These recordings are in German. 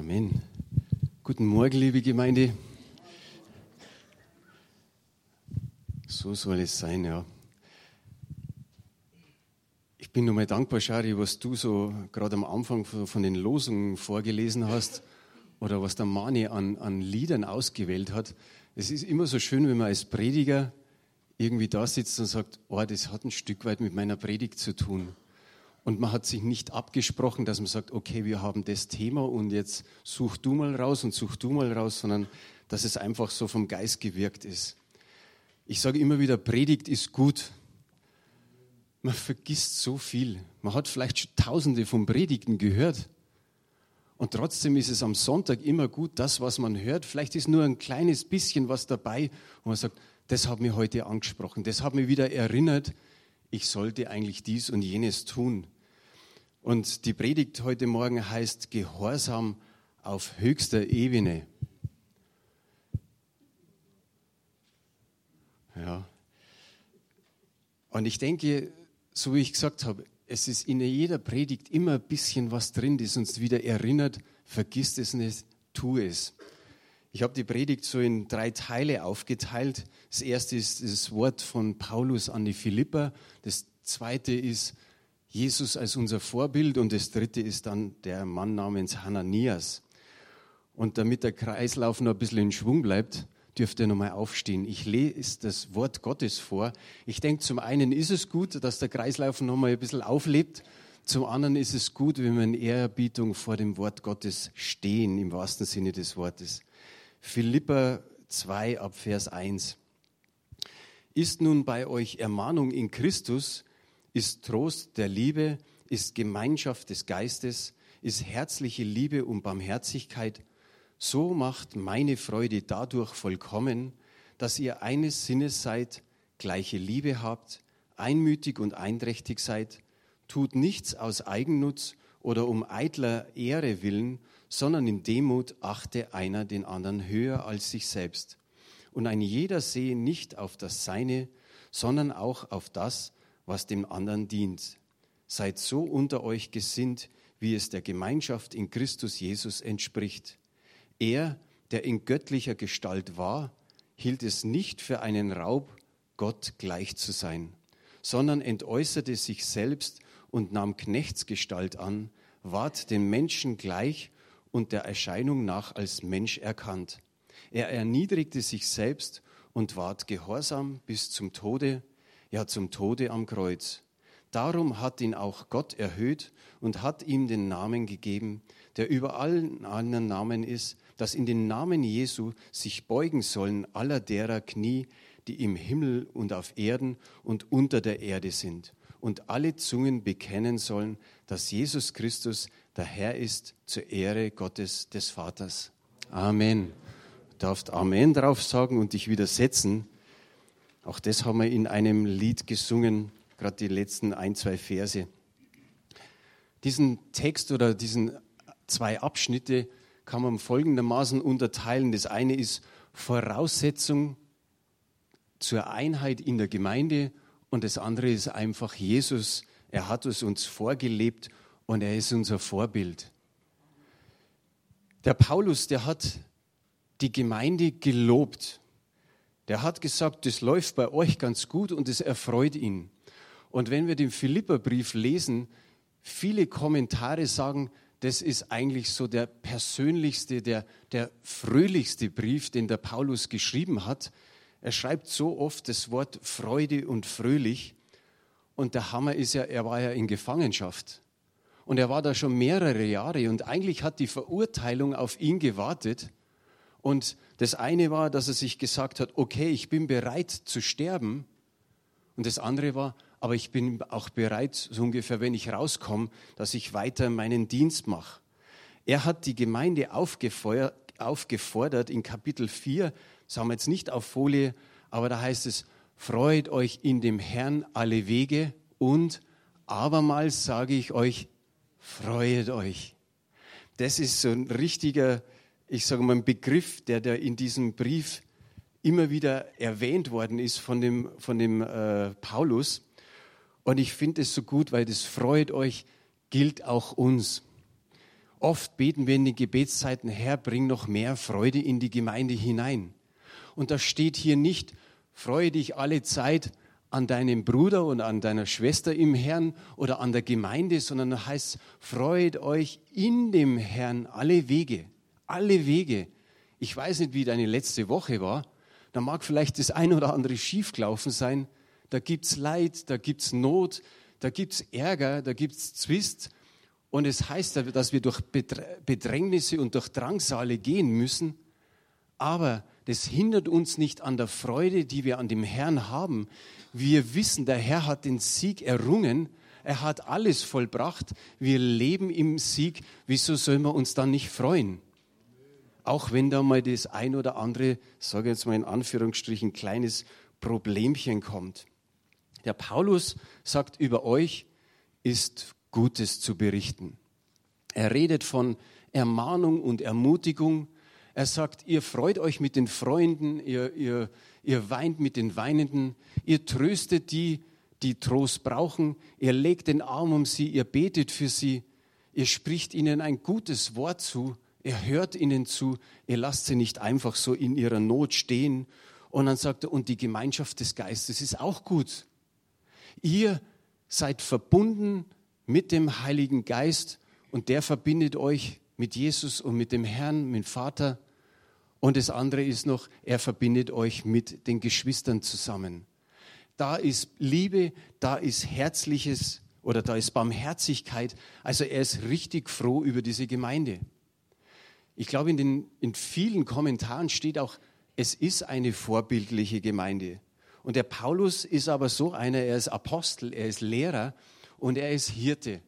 Amen. Guten Morgen, liebe Gemeinde. So soll es sein, ja. Ich bin nochmal dankbar, Shari, was du so gerade am Anfang von den Losungen vorgelesen hast oder was der Mani an, an Liedern ausgewählt hat. Es ist immer so schön, wenn man als Prediger irgendwie da sitzt und sagt, oh, das hat ein Stück weit mit meiner Predigt zu tun. Und man hat sich nicht abgesprochen, dass man sagt, okay, wir haben das Thema und jetzt such du mal raus und such du mal raus, sondern dass es einfach so vom Geist gewirkt ist. Ich sage immer wieder, Predigt ist gut. Man vergisst so viel. Man hat vielleicht schon tausende von Predigten gehört. Und trotzdem ist es am Sonntag immer gut, das, was man hört. Vielleicht ist nur ein kleines bisschen was dabei, wo man sagt, das hat mich heute angesprochen, das hat mich wieder erinnert, ich sollte eigentlich dies und jenes tun. Und die Predigt heute Morgen heißt Gehorsam auf höchster Ebene. Ja. Und ich denke, so wie ich gesagt habe, es ist in jeder Predigt immer ein bisschen was drin, das uns wieder erinnert, vergiss es nicht, tu es. Ich habe die Predigt so in drei Teile aufgeteilt. Das erste ist das Wort von Paulus an die Philipper. Das zweite ist Jesus als unser Vorbild. Und das dritte ist dann der Mann namens Hananias. Und damit der Kreislauf noch ein bisschen in Schwung bleibt, dürft ihr nochmal aufstehen. Ich lese das Wort Gottes vor. Ich denke, zum einen ist es gut, dass der Kreislauf nochmal ein bisschen auflebt. Zum anderen ist es gut, wenn wir in Ehrerbietung vor dem Wort Gottes stehen, im wahrsten Sinne des Wortes. Philippa 2 ab Vers 1. Ist nun bei euch Ermahnung in Christus, ist Trost der Liebe, ist Gemeinschaft des Geistes, ist herzliche Liebe und Barmherzigkeit, so macht meine Freude dadurch vollkommen, dass ihr eines Sinnes seid, gleiche Liebe habt, einmütig und einträchtig seid, tut nichts aus Eigennutz oder um eitler Ehre willen, sondern in Demut achte einer den anderen höher als sich selbst. Und ein jeder sehe nicht auf das Seine, sondern auch auf das, was dem anderen dient. Seid so unter euch gesinnt, wie es der Gemeinschaft in Christus Jesus entspricht. Er, der in göttlicher Gestalt war, hielt es nicht für einen Raub, Gott gleich zu sein, sondern entäußerte sich selbst und nahm Knechtsgestalt an, ward den Menschen gleich und der Erscheinung nach als Mensch erkannt. Er erniedrigte sich selbst und ward gehorsam bis zum Tode, ja zum Tode am Kreuz. Darum hat ihn auch Gott erhöht und hat ihm den Namen gegeben, der über allen anderen Namen ist, dass in den Namen Jesu sich beugen sollen aller derer Knie, die im Himmel und auf Erden und unter der Erde sind, und alle Zungen bekennen sollen, dass Jesus Christus der Herr ist zur Ehre Gottes des Vaters. Amen. Du darfst Amen drauf sagen und dich widersetzen. Auch das haben wir in einem Lied gesungen, gerade die letzten ein, zwei Verse. Diesen Text oder diesen zwei Abschnitte kann man folgendermaßen unterteilen. Das eine ist Voraussetzung zur Einheit in der Gemeinde und das andere ist einfach Jesus. Er hat es uns vorgelebt und er ist unser Vorbild. Der Paulus, der hat die Gemeinde gelobt. Der hat gesagt, das läuft bei euch ganz gut und es erfreut ihn. Und wenn wir den Philipperbrief lesen, viele Kommentare sagen, das ist eigentlich so der persönlichste, der, der fröhlichste Brief, den der Paulus geschrieben hat. Er schreibt so oft das Wort Freude und fröhlich. Und der Hammer ist ja, er war ja in Gefangenschaft. Und er war da schon mehrere Jahre und eigentlich hat die Verurteilung auf ihn gewartet. Und das eine war, dass er sich gesagt hat, okay, ich bin bereit zu sterben. Und das andere war, aber ich bin auch bereit, so ungefähr, wenn ich rauskomme, dass ich weiter meinen Dienst mache. Er hat die Gemeinde aufgefordert in Kapitel 4, das haben wir jetzt nicht auf Folie, aber da heißt es, freut euch in dem Herrn alle Wege und abermals sage ich euch, freut euch. Das ist so ein richtiger, ich sage mal, ein Begriff, der da in diesem Brief immer wieder erwähnt worden ist von dem, von dem äh, Paulus. Und ich finde es so gut, weil das freut euch, gilt auch uns. Oft beten wir in den Gebetszeiten, Herr, bring noch mehr Freude in die Gemeinde hinein. Und da steht hier nicht, freue dich alle Zeit an deinem Bruder und an deiner Schwester im Herrn oder an der Gemeinde, sondern da heißt, freut euch in dem Herrn alle Wege, alle Wege. Ich weiß nicht, wie deine letzte Woche war. Da mag vielleicht das ein oder andere schiefgelaufen sein. Da gibt's Leid, da gibt's Not, da gibt's Ärger, da gibt's Zwist. Und es heißt, dass wir durch Bedrängnisse und durch Drangsale gehen müssen. Aber das hindert uns nicht an der Freude, die wir an dem Herrn haben. Wir wissen, der Herr hat den Sieg errungen. Er hat alles vollbracht. Wir leben im Sieg. Wieso sollen wir uns dann nicht freuen? Auch wenn da mal das ein oder andere, sage jetzt mal in Anführungsstrichen, kleines Problemchen kommt. Der Paulus sagt über euch, ist Gutes zu berichten. Er redet von Ermahnung und Ermutigung. Er sagt, ihr freut euch mit den Freunden, ihr, ihr, ihr weint mit den Weinenden, ihr tröstet die, die Trost brauchen, ihr legt den Arm um sie, ihr betet für sie, ihr spricht ihnen ein gutes Wort zu, ihr hört ihnen zu, ihr lasst sie nicht einfach so in ihrer Not stehen. Und dann sagt er, und die Gemeinschaft des Geistes ist auch gut. Ihr seid verbunden mit dem Heiligen Geist und der verbindet euch mit Jesus und mit dem Herrn, mit dem Vater. Und das andere ist noch, er verbindet euch mit den Geschwistern zusammen. Da ist Liebe, da ist Herzliches oder da ist Barmherzigkeit. Also er ist richtig froh über diese Gemeinde. Ich glaube, in, den, in vielen Kommentaren steht auch, es ist eine vorbildliche Gemeinde. Und der Paulus ist aber so einer, er ist Apostel, er ist Lehrer und er ist Hirte.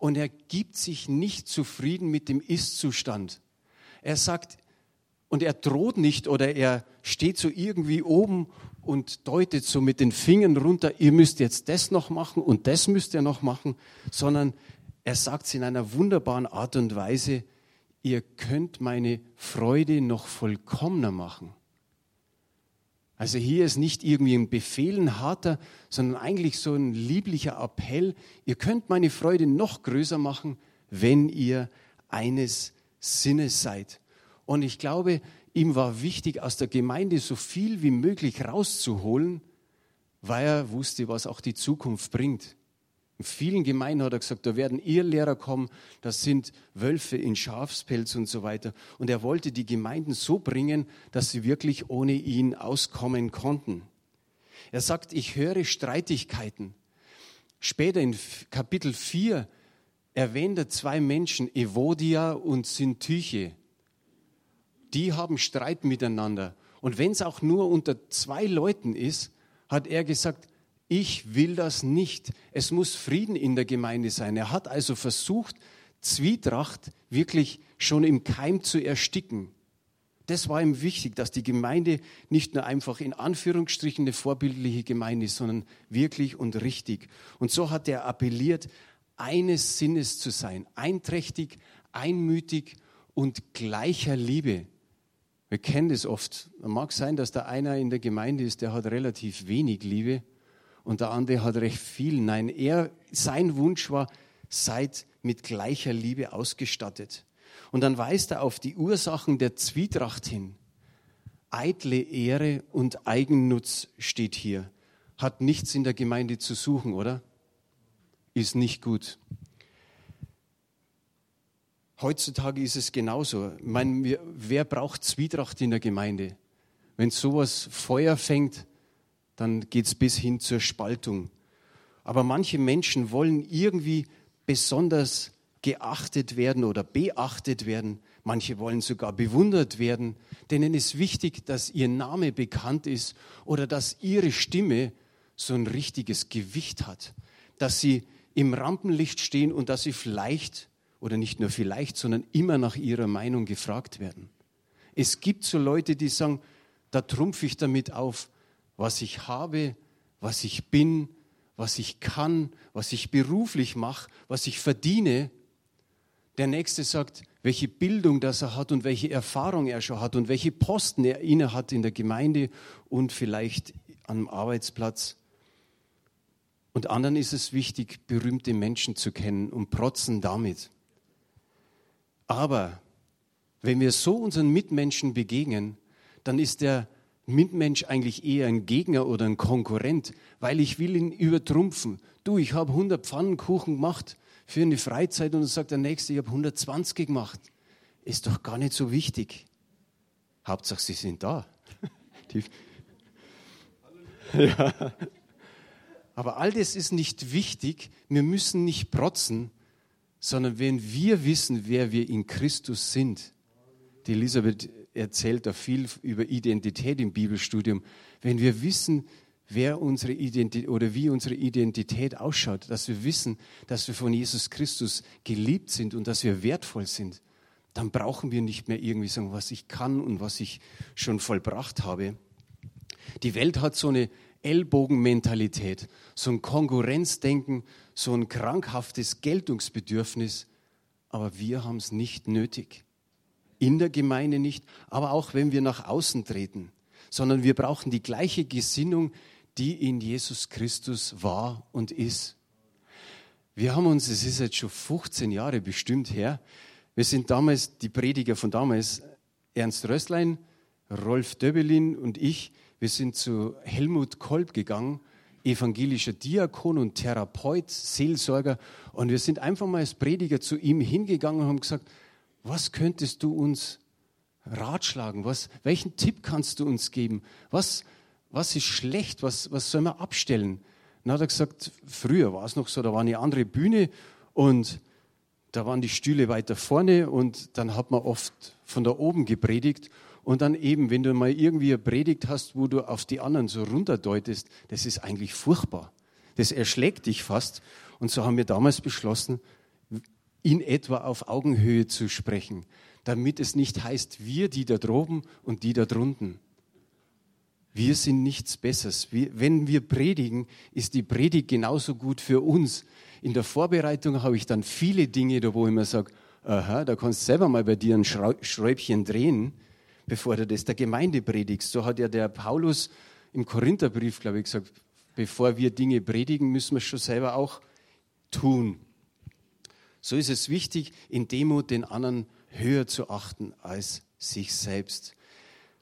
Und er gibt sich nicht zufrieden mit dem Ist-Zustand. Er sagt, und er droht nicht oder er steht so irgendwie oben und deutet so mit den Fingern runter, ihr müsst jetzt das noch machen und das müsst ihr noch machen, sondern er sagt es in einer wunderbaren Art und Weise, ihr könnt meine Freude noch vollkommener machen. Also hier ist nicht irgendwie ein Befehl, ein harter, sondern eigentlich so ein lieblicher Appell. Ihr könnt meine Freude noch größer machen, wenn ihr eines Sinnes seid. Und ich glaube, ihm war wichtig, aus der Gemeinde so viel wie möglich rauszuholen, weil er wusste, was auch die Zukunft bringt. In vielen Gemeinden hat er gesagt, da werden Irrlehrer kommen, das sind Wölfe in Schafspelz und so weiter. Und er wollte die Gemeinden so bringen, dass sie wirklich ohne ihn auskommen konnten. Er sagt, ich höre Streitigkeiten. Später in Kapitel 4 erwähnt er zwei Menschen, Evodia und Sintyche. Die haben Streit miteinander. Und wenn es auch nur unter zwei Leuten ist, hat er gesagt, ich will das nicht. Es muss Frieden in der Gemeinde sein. Er hat also versucht, Zwietracht wirklich schon im Keim zu ersticken. Das war ihm wichtig, dass die Gemeinde nicht nur einfach in Anführungsstrichen eine vorbildliche Gemeinde ist, sondern wirklich und richtig. Und so hat er appelliert, eines Sinnes zu sein, einträchtig, einmütig und gleicher Liebe. Wir kennen das oft. Es mag sein, dass da einer in der Gemeinde ist, der hat relativ wenig Liebe und der andere hat recht viel. Nein, er, sein Wunsch war, seid mit gleicher Liebe ausgestattet. Und dann weist er auf die Ursachen der Zwietracht hin. Eitle Ehre und Eigennutz steht hier. Hat nichts in der Gemeinde zu suchen, oder? Ist nicht gut. Heutzutage ist es genauso. Ich meine, wer braucht Zwietracht in der Gemeinde? Wenn sowas Feuer fängt, dann geht es bis hin zur Spaltung. Aber manche Menschen wollen irgendwie besonders geachtet werden oder beachtet werden. Manche wollen sogar bewundert werden. Denen ist wichtig, dass ihr Name bekannt ist oder dass ihre Stimme so ein richtiges Gewicht hat. Dass sie im Rampenlicht stehen und dass sie vielleicht oder nicht nur vielleicht, sondern immer nach ihrer Meinung gefragt werden. Es gibt so Leute, die sagen, da trumpfe ich damit auf, was ich habe, was ich bin, was ich kann, was ich beruflich mache, was ich verdiene. Der Nächste sagt, welche Bildung das er hat und welche Erfahrung er schon hat und welche Posten er inne hat in der Gemeinde und vielleicht am Arbeitsplatz. Und anderen ist es wichtig, berühmte Menschen zu kennen und protzen damit. Aber wenn wir so unseren Mitmenschen begegnen, dann ist der Mitmensch eigentlich eher ein Gegner oder ein Konkurrent, weil ich will ihn übertrumpfen. Du, ich habe 100 Pfannenkuchen gemacht für eine Freizeit und dann sagt der Nächste, ich habe 120 gemacht. Ist doch gar nicht so wichtig. Hauptsache, sie sind da. Ja. Aber all das ist nicht wichtig. Wir müssen nicht protzen, sondern wenn wir wissen, wer wir in Christus sind. Die Elisabeth erzählt da viel über Identität im Bibelstudium. Wenn wir wissen, wer unsere Identität oder wie unsere Identität ausschaut, dass wir wissen, dass wir von Jesus Christus geliebt sind und dass wir wertvoll sind, dann brauchen wir nicht mehr irgendwie sagen, was ich kann und was ich schon vollbracht habe. Die Welt hat so eine Ellbogenmentalität, so ein Konkurrenzdenken, so ein krankhaftes Geltungsbedürfnis, aber wir haben es nicht nötig. In der Gemeinde nicht, aber auch wenn wir nach außen treten, sondern wir brauchen die gleiche Gesinnung, die in Jesus Christus war und ist. Wir haben uns, es ist jetzt schon 15 Jahre bestimmt her, wir sind damals, die Prediger von damals, Ernst Rösslein, Rolf Döbelin und ich, wir sind zu Helmut Kolb gegangen, evangelischer Diakon und Therapeut, Seelsorger. Und wir sind einfach mal als Prediger zu ihm hingegangen und haben gesagt, was könntest du uns ratschlagen? Was, welchen Tipp kannst du uns geben? Was, was ist schlecht? Was, was sollen wir abstellen? Dann hat er gesagt, früher war es noch so, da war eine andere Bühne und da waren die Stühle weiter vorne und dann hat man oft von da oben gepredigt und dann eben, wenn du mal irgendwie eine Predigt hast, wo du auf die anderen so runterdeutest, das ist eigentlich furchtbar. Das erschlägt dich fast. Und so haben wir damals beschlossen, in etwa auf Augenhöhe zu sprechen, damit es nicht heißt, wir die da droben und die da drunten. Wir sind nichts Besseres. wenn wir predigen, ist die Predigt genauso gut für uns. In der Vorbereitung habe ich dann viele Dinge, da wo ich mir sage, aha, da kannst du selber mal bei dir ein Schräubchen drehen bevor du das der Gemeinde predigst. So hat ja der Paulus im Korintherbrief, glaube ich, gesagt, bevor wir Dinge predigen, müssen wir es schon selber auch tun. So ist es wichtig, in Demut den anderen höher zu achten als sich selbst.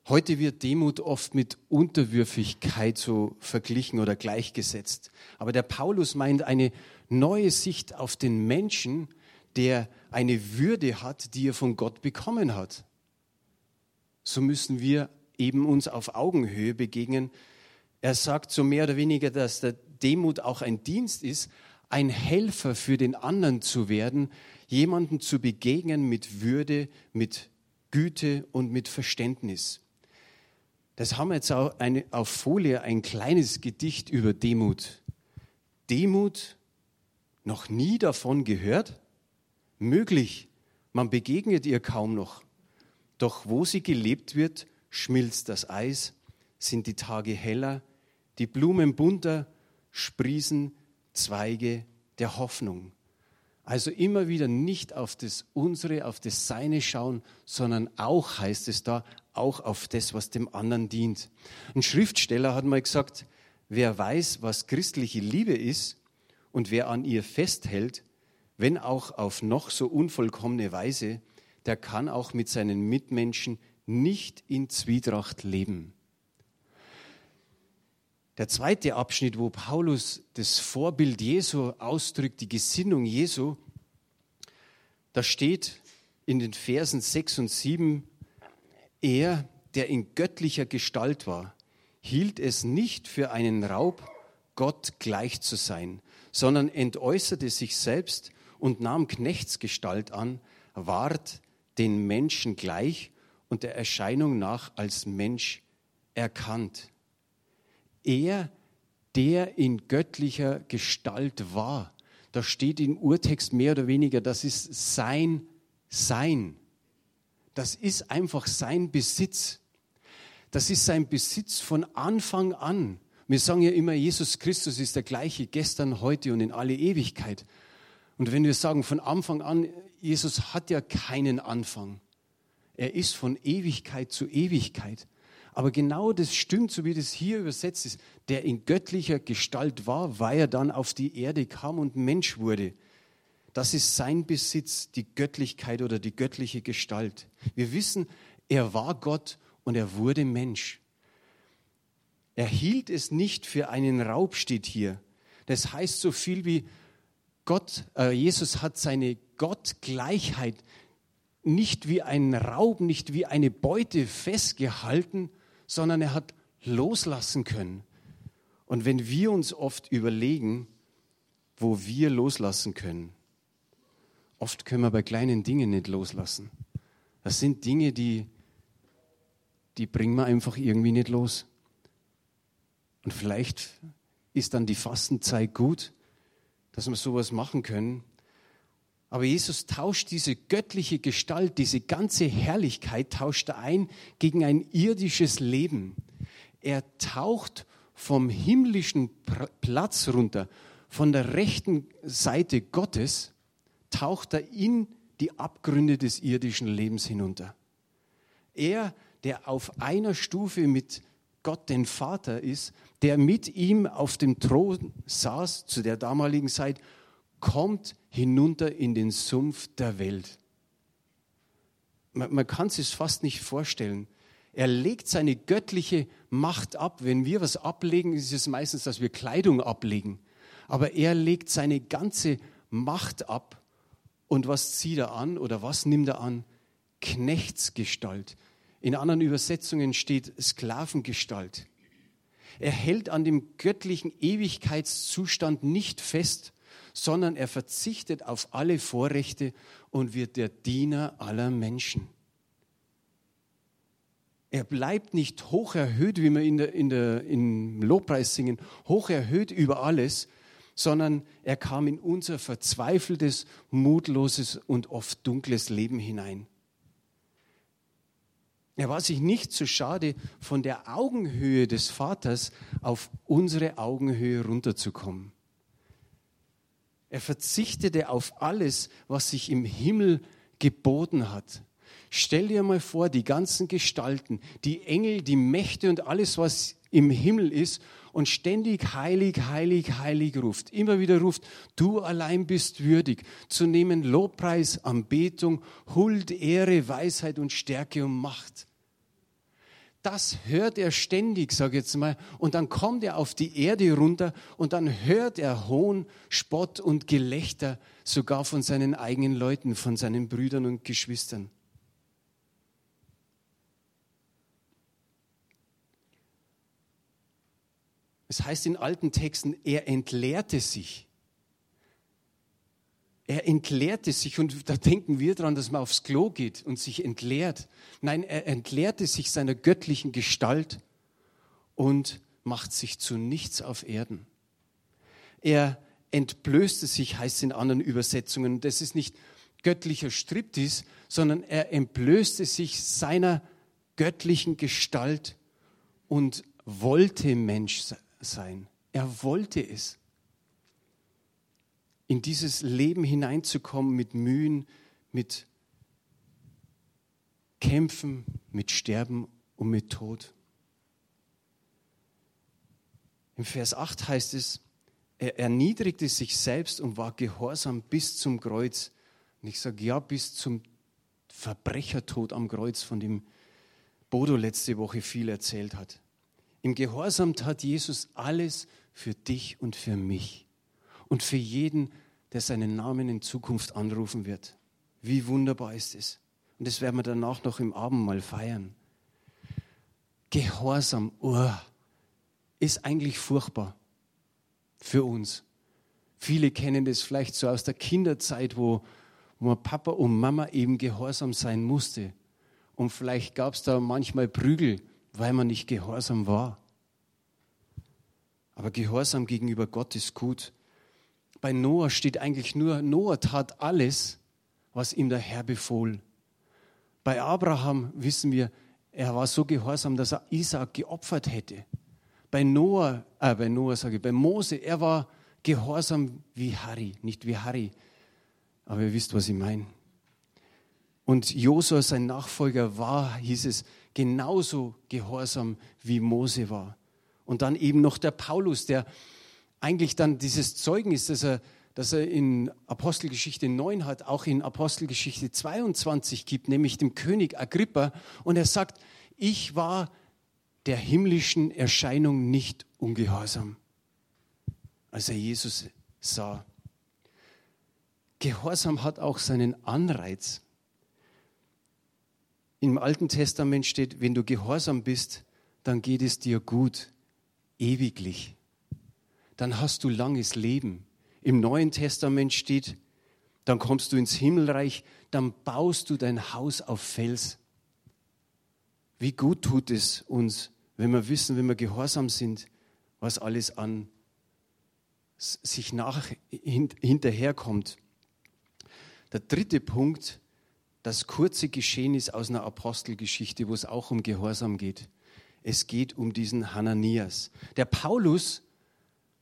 Heute wird Demut oft mit Unterwürfigkeit so verglichen oder gleichgesetzt. Aber der Paulus meint eine neue Sicht auf den Menschen, der eine Würde hat, die er von Gott bekommen hat so müssen wir eben uns auf Augenhöhe begegnen. Er sagt so mehr oder weniger, dass der Demut auch ein Dienst ist, ein Helfer für den anderen zu werden, jemanden zu begegnen mit Würde, mit Güte und mit Verständnis. Das haben wir jetzt auch eine, auf Folie ein kleines Gedicht über Demut. Demut, noch nie davon gehört? Möglich, man begegnet ihr kaum noch. Doch wo sie gelebt wird, schmilzt das Eis, sind die Tage heller, die Blumen bunter, sprießen Zweige der Hoffnung. Also immer wieder nicht auf das Unsere, auf das Seine schauen, sondern auch, heißt es da, auch auf das, was dem anderen dient. Ein Schriftsteller hat mal gesagt, wer weiß, was christliche Liebe ist und wer an ihr festhält, wenn auch auf noch so unvollkommene Weise, der kann auch mit seinen Mitmenschen nicht in Zwietracht leben. Der zweite Abschnitt, wo Paulus das Vorbild Jesu ausdrückt, die Gesinnung Jesu, da steht in den Versen 6 und 7, er, der in göttlicher Gestalt war, hielt es nicht für einen Raub, Gott gleich zu sein, sondern entäußerte sich selbst und nahm Knechtsgestalt an, ward den Menschen gleich und der Erscheinung nach als Mensch erkannt. Er, der in göttlicher Gestalt war, da steht im Urtext mehr oder weniger, das ist sein Sein. Das ist einfach sein Besitz. Das ist sein Besitz von Anfang an. Wir sagen ja immer, Jesus Christus ist der gleiche gestern, heute und in alle Ewigkeit. Und wenn wir sagen von Anfang an, Jesus hat ja keinen Anfang. Er ist von Ewigkeit zu Ewigkeit. Aber genau das stimmt, so wie das hier übersetzt ist. Der in göttlicher Gestalt war, weil er dann auf die Erde kam und Mensch wurde. Das ist sein Besitz, die Göttlichkeit oder die göttliche Gestalt. Wir wissen, er war Gott und er wurde Mensch. Er hielt es nicht für einen Raub, steht hier. Das heißt so viel wie Gott, äh, Jesus hat seine Gottgleichheit nicht wie ein Raub, nicht wie eine Beute festgehalten, sondern er hat loslassen können. Und wenn wir uns oft überlegen, wo wir loslassen können, oft können wir bei kleinen Dingen nicht loslassen. Das sind Dinge, die, die bringen wir einfach irgendwie nicht los. Und vielleicht ist dann die Fastenzeit gut, dass wir sowas machen können. Aber Jesus tauscht diese göttliche Gestalt, diese ganze Herrlichkeit, tauscht er ein gegen ein irdisches Leben. Er taucht vom himmlischen Platz runter, von der rechten Seite Gottes, taucht er in die Abgründe des irdischen Lebens hinunter. Er, der auf einer Stufe mit Gott den Vater ist, der mit ihm auf dem Thron saß zu der damaligen Zeit, kommt hinunter in den Sumpf der Welt. Man, man kann es sich fast nicht vorstellen. Er legt seine göttliche Macht ab. Wenn wir was ablegen, ist es meistens, dass wir Kleidung ablegen. Aber er legt seine ganze Macht ab. Und was zieht er an oder was nimmt er an? Knechtsgestalt. In anderen Übersetzungen steht Sklavengestalt. Er hält an dem göttlichen Ewigkeitszustand nicht fest, sondern er verzichtet auf alle Vorrechte und wird der Diener aller Menschen. Er bleibt nicht hoch erhöht, wie wir in der, in der, im Lobpreis singen, hoch erhöht über alles, sondern er kam in unser verzweifeltes, mutloses und oft dunkles Leben hinein. Er war sich nicht zu schade, von der Augenhöhe des Vaters auf unsere Augenhöhe runterzukommen. Er verzichtete auf alles, was sich im Himmel geboten hat. Stell dir mal vor, die ganzen Gestalten, die Engel, die Mächte und alles, was im Himmel ist und ständig heilig, heilig, heilig ruft. Immer wieder ruft, du allein bist würdig zu nehmen Lobpreis, Anbetung, Huld, Ehre, Weisheit und Stärke und Macht das hört er ständig, sage ich jetzt mal. Und dann kommt er auf die Erde runter und dann hört er Hohn, Spott und Gelächter sogar von seinen eigenen Leuten, von seinen Brüdern und Geschwistern. Es heißt in alten Texten, er entleerte sich. Er entleerte sich und da denken wir dran, dass man aufs Klo geht und sich entleert. Nein, er entleerte sich seiner göttlichen Gestalt und macht sich zu nichts auf Erden. Er entblößte sich, heißt in anderen Übersetzungen. Das ist nicht göttlicher Striptis, sondern er entblößte sich seiner göttlichen Gestalt und wollte Mensch sein. Er wollte es in dieses Leben hineinzukommen mit Mühen, mit Kämpfen, mit Sterben und mit Tod. Im Vers 8 heißt es, er erniedrigte sich selbst und war gehorsam bis zum Kreuz. Und ich sage ja, bis zum Verbrechertod am Kreuz, von dem Bodo letzte Woche viel erzählt hat. Im Gehorsam tat Jesus alles für dich und für mich und für jeden, der seinen Namen in Zukunft anrufen wird. Wie wunderbar ist es. Und das werden wir danach noch im Abendmahl feiern. Gehorsam, oh, ist eigentlich furchtbar für uns. Viele kennen das vielleicht so aus der Kinderzeit, wo, wo Papa und Mama eben gehorsam sein musste. Und vielleicht gab es da manchmal Prügel, weil man nicht gehorsam war. Aber Gehorsam gegenüber Gott ist gut bei Noah steht eigentlich nur, Noah tat alles, was ihm der Herr befohlen. Bei Abraham wissen wir, er war so gehorsam, dass er Isaac geopfert hätte. Bei Noah, äh, bei Noah sage ich, bei Mose, er war gehorsam wie Harry, nicht wie Harry, aber ihr wisst, was ich meine. Und Josua, sein Nachfolger, war, hieß es, genauso gehorsam wie Mose war. Und dann eben noch der Paulus, der eigentlich dann dieses Zeugnis, das er, das er in Apostelgeschichte 9 hat, auch in Apostelgeschichte 22 gibt, nämlich dem König Agrippa. Und er sagt, ich war der himmlischen Erscheinung nicht ungehorsam, als er Jesus sah. Gehorsam hat auch seinen Anreiz. Im Alten Testament steht, wenn du gehorsam bist, dann geht es dir gut, ewiglich. Dann hast du langes Leben. Im Neuen Testament steht, dann kommst du ins Himmelreich, dann baust du dein Haus auf Fels. Wie gut tut es uns, wenn wir wissen, wenn wir gehorsam sind, was alles an sich nach, hinterherkommt. Der dritte Punkt, das kurze Geschehnis aus einer Apostelgeschichte, wo es auch um Gehorsam geht. Es geht um diesen Hananias. Der Paulus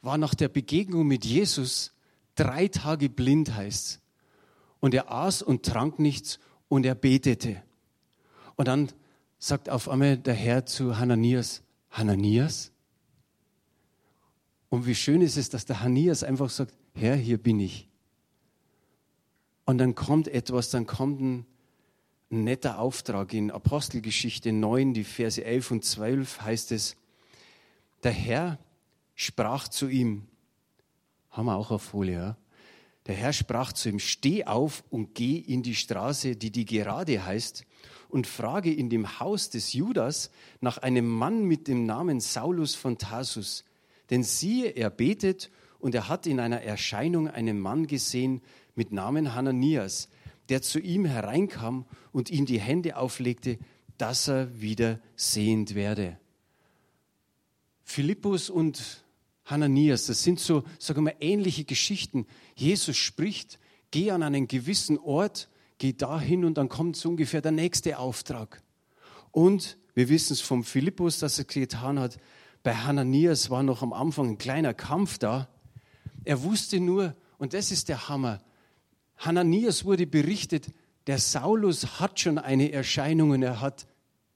war nach der Begegnung mit Jesus drei Tage blind, heißt Und er aß und trank nichts und er betete. Und dann sagt auf einmal der Herr zu Hananias, Hananias? Und wie schön ist es, dass der Hananias einfach sagt, Herr, hier bin ich. Und dann kommt etwas, dann kommt ein, netter Auftrag. In Apostelgeschichte 9, die Verse 11 und 12 heißt es, der Herr sprach zu ihm, haben wir auch auf Folie, ja? Der Herr sprach zu ihm, steh auf und geh in die Straße, die die gerade heißt, und frage in dem Haus des Judas nach einem Mann mit dem Namen Saulus von Tarsus. Denn siehe, er betet und er hat in einer Erscheinung einen Mann gesehen mit Namen Hananias, der zu ihm hereinkam und ihm die Hände auflegte, dass er wieder sehend werde. Philippus und Hananias, das sind so, sagen wir, ähnliche Geschichten. Jesus spricht, geh an einen gewissen Ort, geh dahin und dann kommt so ungefähr der nächste Auftrag. Und wir wissen es vom Philippus, dass er getan hat. Bei Hananias war noch am Anfang ein kleiner Kampf da. Er wusste nur, und das ist der Hammer, Hananias wurde berichtet, der Saulus hat schon eine Erscheinung und er hat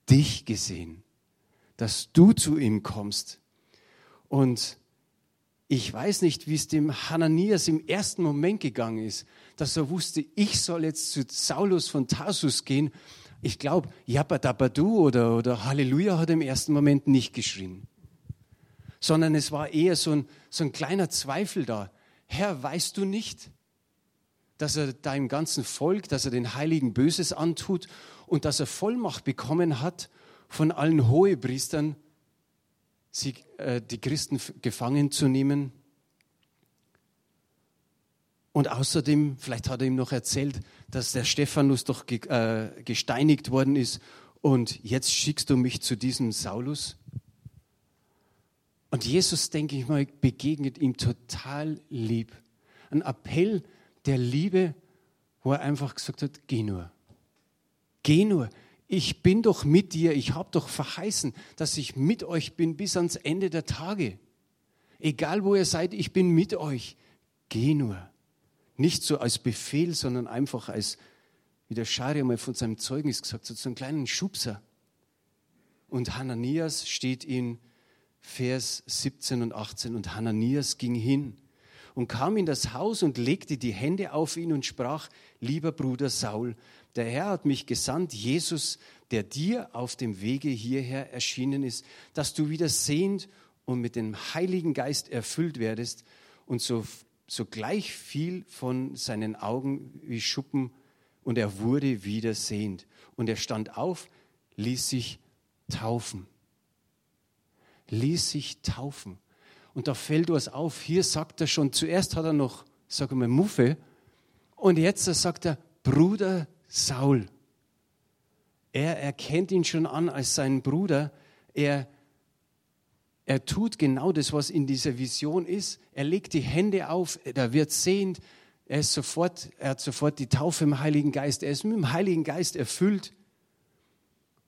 dich gesehen, dass du zu ihm kommst. Und ich weiß nicht, wie es dem Hananias im ersten Moment gegangen ist, dass er wusste, ich soll jetzt zu Saulus von Tarsus gehen. Ich glaube, Yabbadabadu oder, oder Halleluja hat im ersten Moment nicht geschrien, sondern es war eher so ein, so ein kleiner Zweifel da. Herr, weißt du nicht? dass er deinem ganzen Volk, dass er den Heiligen Böses antut und dass er Vollmacht bekommen hat von allen Hohepriestern, sie, äh, die Christen gefangen zu nehmen. Und außerdem, vielleicht hat er ihm noch erzählt, dass der Stephanus doch ge, äh, gesteinigt worden ist und jetzt schickst du mich zu diesem Saulus. Und Jesus, denke ich mal, begegnet ihm total lieb. Ein Appell, der Liebe, wo er einfach gesagt hat, geh nur. Geh nur. Ich bin doch mit dir. Ich habe doch verheißen, dass ich mit euch bin bis ans Ende der Tage. Egal wo ihr seid, ich bin mit euch. Geh nur. Nicht so als Befehl, sondern einfach als, wie der Schari mal von seinem Zeugnis gesagt hat, so einen kleinen Schubser. Und Hananias steht in Vers 17 und 18 und Hananias ging hin und kam in das Haus und legte die Hände auf ihn und sprach, lieber Bruder Saul, der Herr hat mich gesandt, Jesus, der dir auf dem Wege hierher erschienen ist, dass du wieder sehend und mit dem Heiligen Geist erfüllt werdest und so, sogleich fiel von seinen Augen wie Schuppen und er wurde wieder sehend. Und er stand auf, ließ sich taufen. Ließ sich taufen. Und da fällt was auf. Hier sagt er schon, zuerst hat er noch, sagen wir, Muffe. Und jetzt sagt er, Bruder Saul. Er erkennt ihn schon an als seinen Bruder. Er, er tut genau das, was in dieser Vision ist. Er legt die Hände auf, er wird sehend. Er, ist sofort, er hat sofort die Taufe im Heiligen Geist. Er ist mit dem Heiligen Geist erfüllt.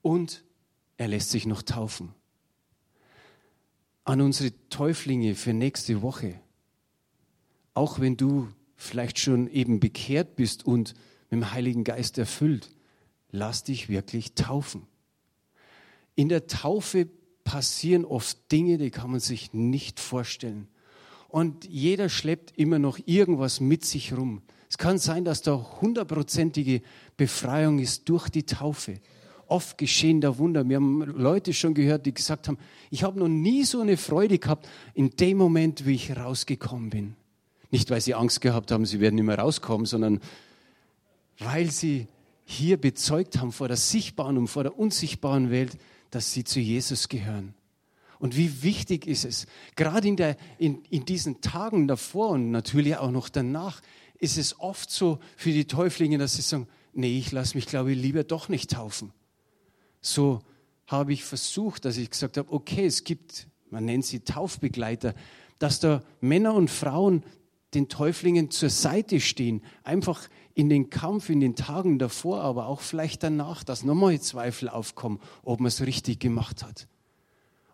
Und er lässt sich noch taufen an unsere Täuflinge für nächste Woche. Auch wenn du vielleicht schon eben bekehrt bist und mit dem Heiligen Geist erfüllt, lass dich wirklich taufen. In der Taufe passieren oft Dinge, die kann man sich nicht vorstellen. und jeder schleppt immer noch irgendwas mit sich rum. Es kann sein, dass da hundertprozentige Befreiung ist durch die Taufe. Oft geschehen da Wunder. Wir haben Leute schon gehört, die gesagt haben, ich habe noch nie so eine Freude gehabt in dem Moment, wie ich rausgekommen bin. Nicht, weil sie Angst gehabt haben, sie werden nicht mehr rauskommen, sondern weil sie hier bezeugt haben vor der sichtbaren und vor der unsichtbaren Welt, dass sie zu Jesus gehören. Und wie wichtig ist es, gerade in, der, in, in diesen Tagen davor und natürlich auch noch danach, ist es oft so für die Täuflinge, dass sie sagen, nee, ich lasse mich, glaube ich, lieber doch nicht taufen. So habe ich versucht, dass ich gesagt habe, okay, es gibt, man nennt sie Taufbegleiter, dass da Männer und Frauen den Täuflingen zur Seite stehen, einfach in den Kampf, in den Tagen davor, aber auch vielleicht danach, dass nochmal Zweifel aufkommen, ob man es richtig gemacht hat.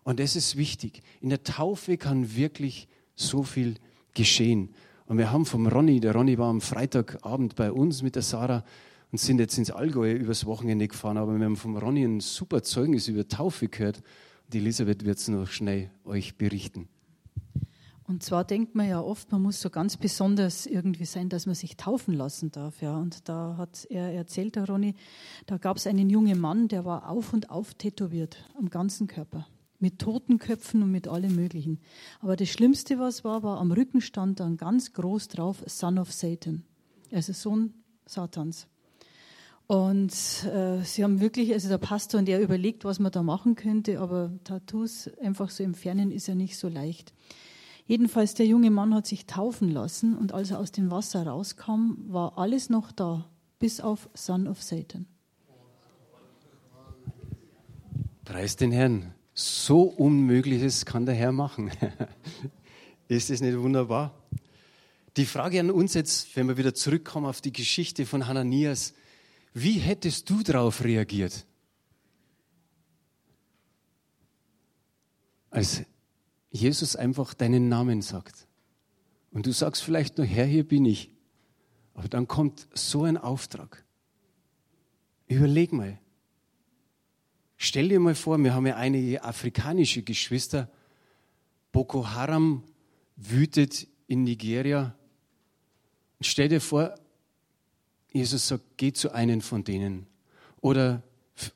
Und das ist wichtig. In der Taufe kann wirklich so viel geschehen. Und wir haben vom Ronny, der Ronny war am Freitagabend bei uns mit der Sarah und sind jetzt ins Allgäu übers Wochenende gefahren. Aber wir haben vom Ronny ein super Zeugnis über Taufe gehört. Die Elisabeth wird es noch schnell euch berichten. Und zwar denkt man ja oft, man muss so ganz besonders irgendwie sein, dass man sich taufen lassen darf. Ja. Und da hat er erzählt, der Ronny, da gab es einen jungen Mann, der war auf und auf tätowiert am ganzen Körper mit Totenköpfen und mit allem Möglichen. Aber das Schlimmste, was war, war am Rücken stand dann ganz groß drauf Son of Satan, also Sohn Satans. Und äh, sie haben wirklich, also der Pastor und er überlegt, was man da machen könnte, aber Tattoos einfach so entfernen ist ja nicht so leicht. Jedenfalls, der junge Mann hat sich taufen lassen und als er aus dem Wasser rauskam, war alles noch da, bis auf Son of Satan. Preis den Herrn so Unmögliches kann der Herr machen. Ist es nicht wunderbar? Die Frage an uns jetzt, wenn wir wieder zurückkommen auf die Geschichte von Hananias, wie hättest du darauf reagiert? Als Jesus einfach deinen Namen sagt. Und du sagst vielleicht nur, Herr, hier bin ich. Aber dann kommt so ein Auftrag. Überleg mal, Stell dir mal vor, wir haben ja einige afrikanische Geschwister. Boko Haram wütet in Nigeria. Stell dir vor, Jesus sagt, geh zu einem von denen. Oder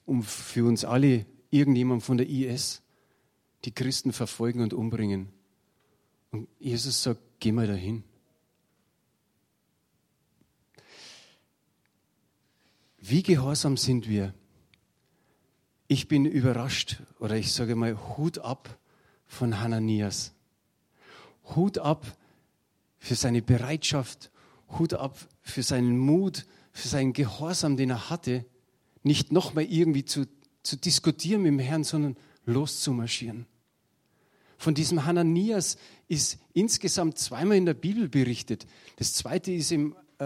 um für uns alle irgendjemand von der IS, die Christen verfolgen und umbringen. Und Jesus sagt, geh mal dahin. Wie gehorsam sind wir? ich bin überrascht oder ich sage mal Hut ab von Hananias. Hut ab für seine Bereitschaft, Hut ab für seinen Mut, für seinen Gehorsam, den er hatte, nicht nochmal irgendwie zu, zu diskutieren mit dem Herrn, sondern loszumarschieren. Von diesem Hananias ist insgesamt zweimal in der Bibel berichtet. Das zweite ist im äh,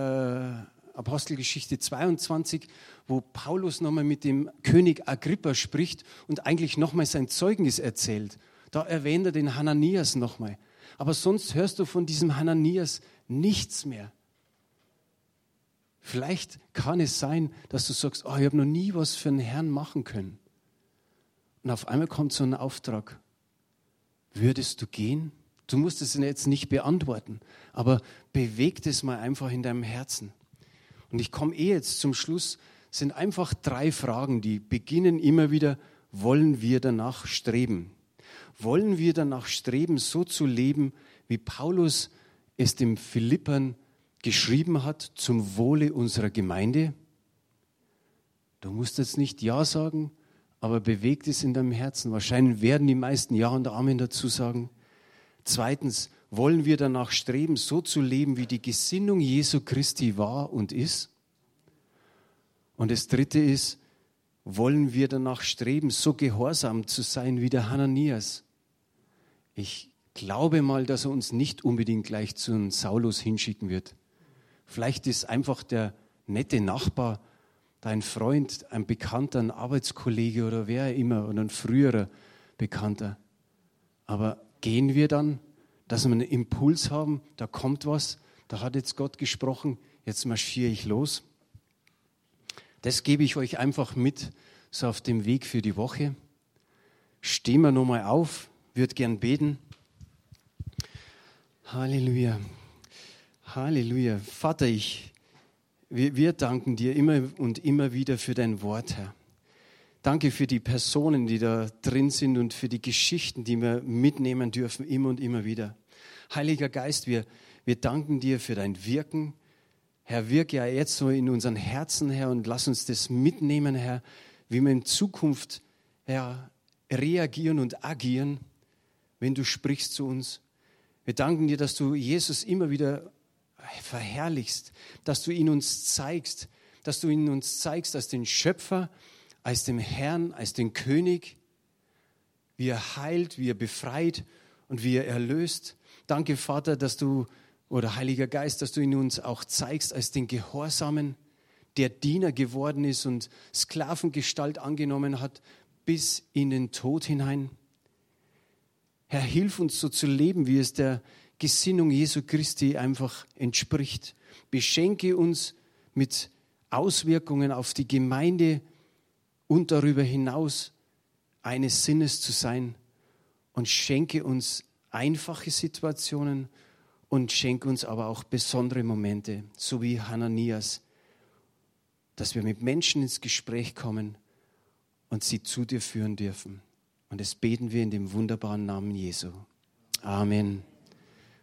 Apostelgeschichte 22, wo Paulus nochmal mit dem König Agrippa spricht und eigentlich nochmal sein Zeugnis erzählt. Da erwähnt er den Hananias nochmal. Aber sonst hörst du von diesem Hananias nichts mehr. Vielleicht kann es sein, dass du sagst, oh, ich habe noch nie was für einen Herrn machen können. Und auf einmal kommt so ein Auftrag. Würdest du gehen? Du musst es jetzt nicht beantworten, aber bewegt es mal einfach in deinem Herzen. Und ich komme eh jetzt zum Schluss, sind einfach drei Fragen, die beginnen immer wieder, wollen wir danach streben? Wollen wir danach streben, so zu leben, wie Paulus es dem Philippern geschrieben hat, zum Wohle unserer Gemeinde? Du musst jetzt nicht Ja sagen, aber bewegt es in deinem Herzen. Wahrscheinlich werden die meisten Ja und Amen dazu sagen. Zweitens, wollen wir danach streben, so zu leben, wie die Gesinnung Jesu Christi war und ist? Und das Dritte ist, wollen wir danach streben, so gehorsam zu sein wie der Hananias? Ich glaube mal, dass er uns nicht unbedingt gleich zu einem Saulus hinschicken wird. Vielleicht ist einfach der nette Nachbar, dein Freund, ein Bekannter, ein Arbeitskollege oder wer immer oder ein früherer Bekannter. Aber gehen wir dann dass wir einen Impuls haben, da kommt was, da hat jetzt Gott gesprochen, jetzt marschiere ich los. Das gebe ich euch einfach mit, so auf dem Weg für die Woche. Stehen wir nochmal auf, würde gern beten. Halleluja. Halleluja. Vater, ich, wir, wir danken dir immer und immer wieder für dein Wort, Herr. Danke für die Personen, die da drin sind und für die Geschichten, die wir mitnehmen dürfen, immer und immer wieder. Heiliger Geist, wir, wir danken dir für dein Wirken. Herr, wirke ja jetzt so in unseren Herzen, Herr, und lass uns das mitnehmen, Herr, wie wir in Zukunft, Herr, reagieren und agieren, wenn du sprichst zu uns. Wir danken dir, dass du Jesus immer wieder verherrlichst, dass du ihn uns zeigst, dass du ihn uns zeigst als den Schöpfer, als den Herrn, als den König, wie er heilt, wie er befreit und wie er erlöst. Danke, Vater, dass du, oder Heiliger Geist, dass du ihn uns auch zeigst als den Gehorsamen, der Diener geworden ist und Sklavengestalt angenommen hat bis in den Tod hinein. Herr, hilf uns so zu leben, wie es der Gesinnung Jesu Christi einfach entspricht. Beschenke uns mit Auswirkungen auf die Gemeinde und darüber hinaus eines Sinnes zu sein und schenke uns einfache Situationen und schenke uns aber auch besondere Momente, so wie Hananias, dass wir mit Menschen ins Gespräch kommen und sie zu dir führen dürfen. Und das beten wir in dem wunderbaren Namen Jesu. Amen.